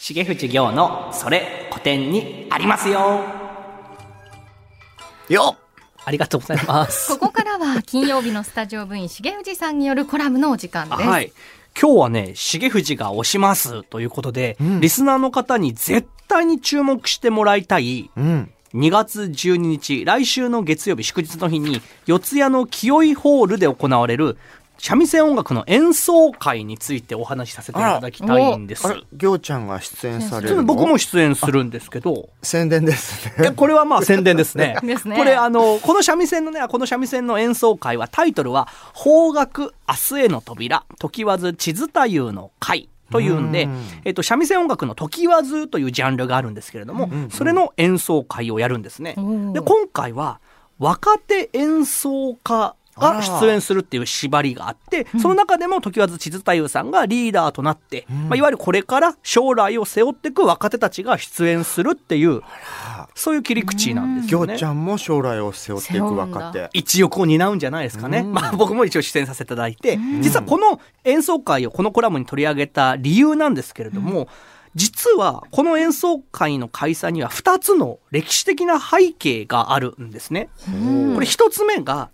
重藤行のそれ古典にありますよ。よありがとうございます。ここからは金曜日のスタジオ部員重藤さんによるコラムのお時間です。はい。今日はね重藤が推しますということで、ん。リスナーの方に絶対に注目してもらいたいうん。2月12日来週の月曜日祝日の日に四谷の清井ホールで行われる三味線音楽の演奏会についてお話しさせていただきたいんです。ぎょうちゃんが出演されるの？僕も出演するんですけど。宣伝ですえね。これはまあ宣伝ですね。ですね。これあのこの三味線のねこの三味線の演奏会はタイトルは「方角明日への扉時わず地図太夫の会」というんでうん。えっと、三味線音楽の時わずというジャンルがあるんですけれども、それの演奏会をやるんですね。で今回は若手演奏家が出演するっていう縛りがあってその中でも時和津千鶴太夫さんがリーダーとなって、まあ、いわゆるこれから将来を背負っていく若手たちが出演するっていうそういう切り口なんですよね。ぎょうち。ゃんも将来を背負っていく若手。一翼を担うんじゃないですかね。まあ 僕も一応出演させていただいて、実はこの演奏会をこのコラムに取り上げた理由なんですけれども、実はこの演奏会の開催には2つの歴史的な背景があるんですね。これ1つ目が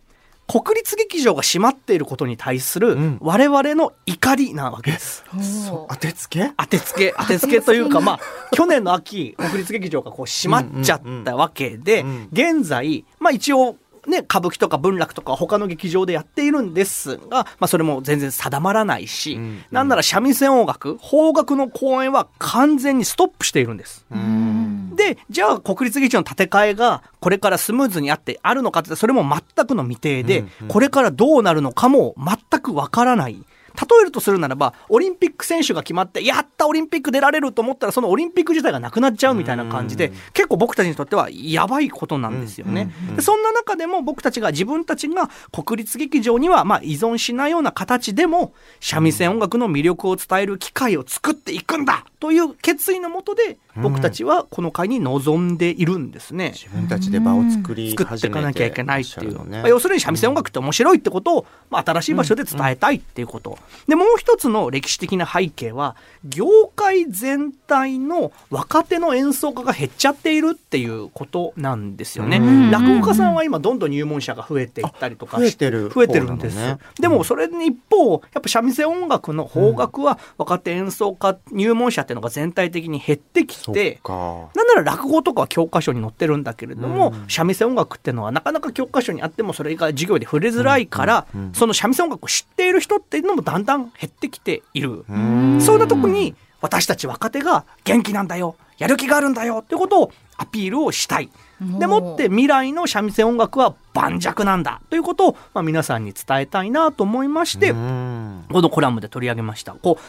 国立劇場が閉まっていることに対するん。我々の怒りなわけです。おー当てつけ？当てつけ。当てつけというかまあ去年の秋国立劇場がこう閉まっちゃったわけでうん。うん現在まあ一応ね歌舞伎とか文楽とか他の劇場でやっているんですが、まあ、それも全然定まらないし、ん。なんなら三味線音楽邦楽の公演は完全にストップしているんです。うん。でじゃあ国立劇場の建て替えがこれからスムーズにあってあるのかってそれも全くの未定で、うんうんこれからどうなるのかも全くわからない。例えるとするならばオリンピック選手が決まってやったオリンピック出られると思ったらそのオリンピック自体がなくなっちゃうみたいな感じで、うん。結構僕たちにとってはやばいことなんですよね。でそんな中でも僕たちが自分たちが国立劇場にはまあ依存しないような形でも三味線音楽の魅力を伝える機会を作っていくんだという決意のもとで僕たちはこの会に臨んでいるんですね。自分たちで場を作り作っていかなきゃいけないっていう、まあ要するに三味線音楽って面白いってことを、まあ、新しい場所で伝えたいっていうこと、でもう一つの歴史的な背景は業界全体の若手の演奏家が減っちゃっているっていうことなんですよね、うん。落語家さんは今どんどん入門者が増えていったりとかあ増えてる。増えてるんです、でもそれに一方やっぱ三味線音楽の邦楽は若手演奏家入門者っていうのが全体的に減ってきそて。なんなら落語とかは教科書に載ってるんだけれども、うん。三味線音楽っていうのはなかなか教科書にあってもそれが授業で触れづらいから、その三味線音楽を知っている人っていうのもだんだん減ってきている。うんそんなとこに私たち若手が元気なんだよやる気があるんだよっていうことをアピールをしたい。でもって未来の三味線音楽は盤石なんだということを、まあ、皆さんに伝えたいなと思いまして、うんこのコラムで取り上げました。こう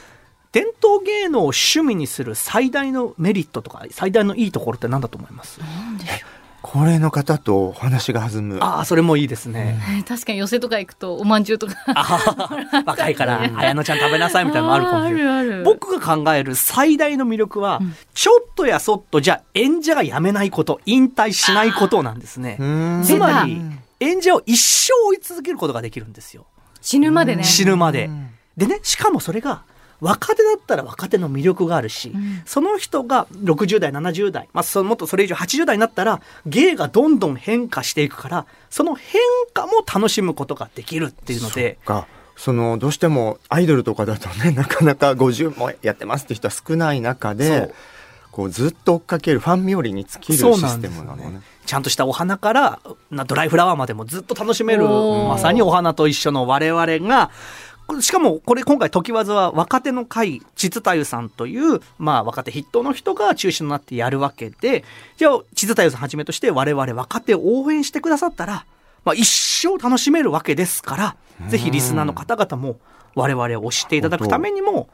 伝統芸能を趣味にする最大のメリットとか最大のいいところって何だと思います？高齢の方とお話が弾む。ああそれもいいですね。えー確かに寄せとか行くとおまんじゅうとかあ 若いから綾乃ちゃん食べなさいみたいなのもあるかもしれない。あるある僕が考える最大の魅力は、ちょっとやそっとじゃあ演者が辞めないこと引退しないことなんですね。うんつまり演者を一生追い続けることができるんですよ。死ぬまでね死ぬまで。でねしかもそれが若手だったら若手の魅力があるし、ん。その人が60代70代、まあ、そのもっとそれ以上80代になったら芸がどんどん変化していくからその変化も楽しむことができるっていうので。か。そのどうしてもアイドルとかだとねなかなか50もやってますって人は少ない中でこうずっと追っかけるファン冥利に尽きるそうシスなんですよテムなのね。ね。ちゃんとしたお花からなドライフラワーまでもずっと楽しめるまさにお花と一緒の我々がしかもこれ今回時わずは若手の会千鶴太夫さんという、まあ、若手筆頭の人が中心になってやるわけでじゃあ千鶴太夫さんはじめとして我々若手を応援してくださったら、まあ、一生楽しめるわけですからぜひリスナーの方々も我々を推していただくためにも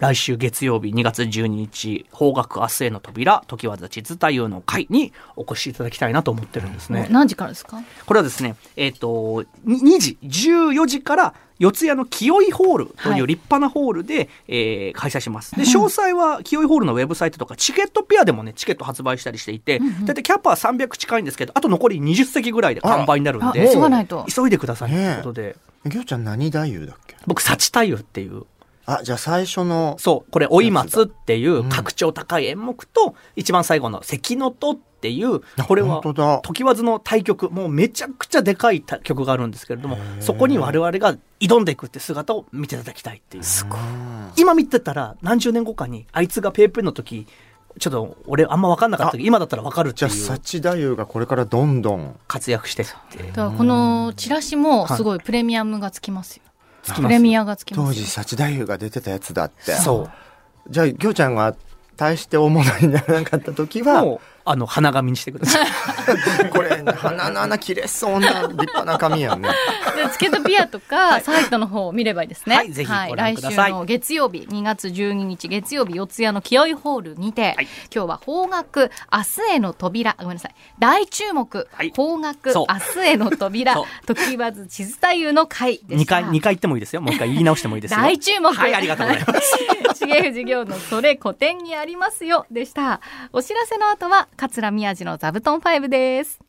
来週月曜日2月12日方角明日への扉時和千鶴太夫の会にお越しいただきたいなと思ってるんですね。何時からですか？これはですね、えっ、と、に2時、14時から四谷の清井ホールという立派なホールで、えー開催します。で、詳細は清井ホールのウェブサイトとか、チケットピアでもね、チケット発売したりしていて、だいたいキャパは300近いんですけど、あと残り20席ぐらいで完売になるんあで、急がないと。急いでくださいということで、ぎょうちゃん何太夫だっけ？僕、幸太夫っていう。あじゃあ最初のそう、これ、追い松っていう格調高い演目と、一番最後の関の戸っていう、これは本当だ、時わずの対局、もうめちゃくちゃでかい曲があるんですけれども、そこに我々が挑んでいくって姿を見ていただきたいっていう。すごい今見てたら、何十年後かに、あいつがペーペーの時、ちょっと俺あんま分かんなかったけど、今だったら分かるってじゃあいう幸太夫がこれからどんどん活躍してって。だからこのチラシもすごいプレミアムがつきますよ。プレミアがつきま当すよ。時幸太夫が出てたやつだってそう。じゃあきょうちゃんが大して大物にならなかった時はもう、あの、花紙にしてください。これ鼻の穴切れそうな立派な髪やんね。でチケットピアとかサイトの方を見ればいいですね。はいぜひご覧ください。来週の月曜日2月12日月曜日四谷の清井ホールにて、はい。今日は方角明日への扉。ごめんなさい。大注目、はい。方角そう。明日への扉。そう。時わず地図太夫の会で2した。回、二回言ってもいいですよ。もう一回言い直してもいいですよ。大注目。はい、ありがとうございます。重藤業のそれ古典にありますよ。でした。お知らせの後は桂宮治の座布団5です。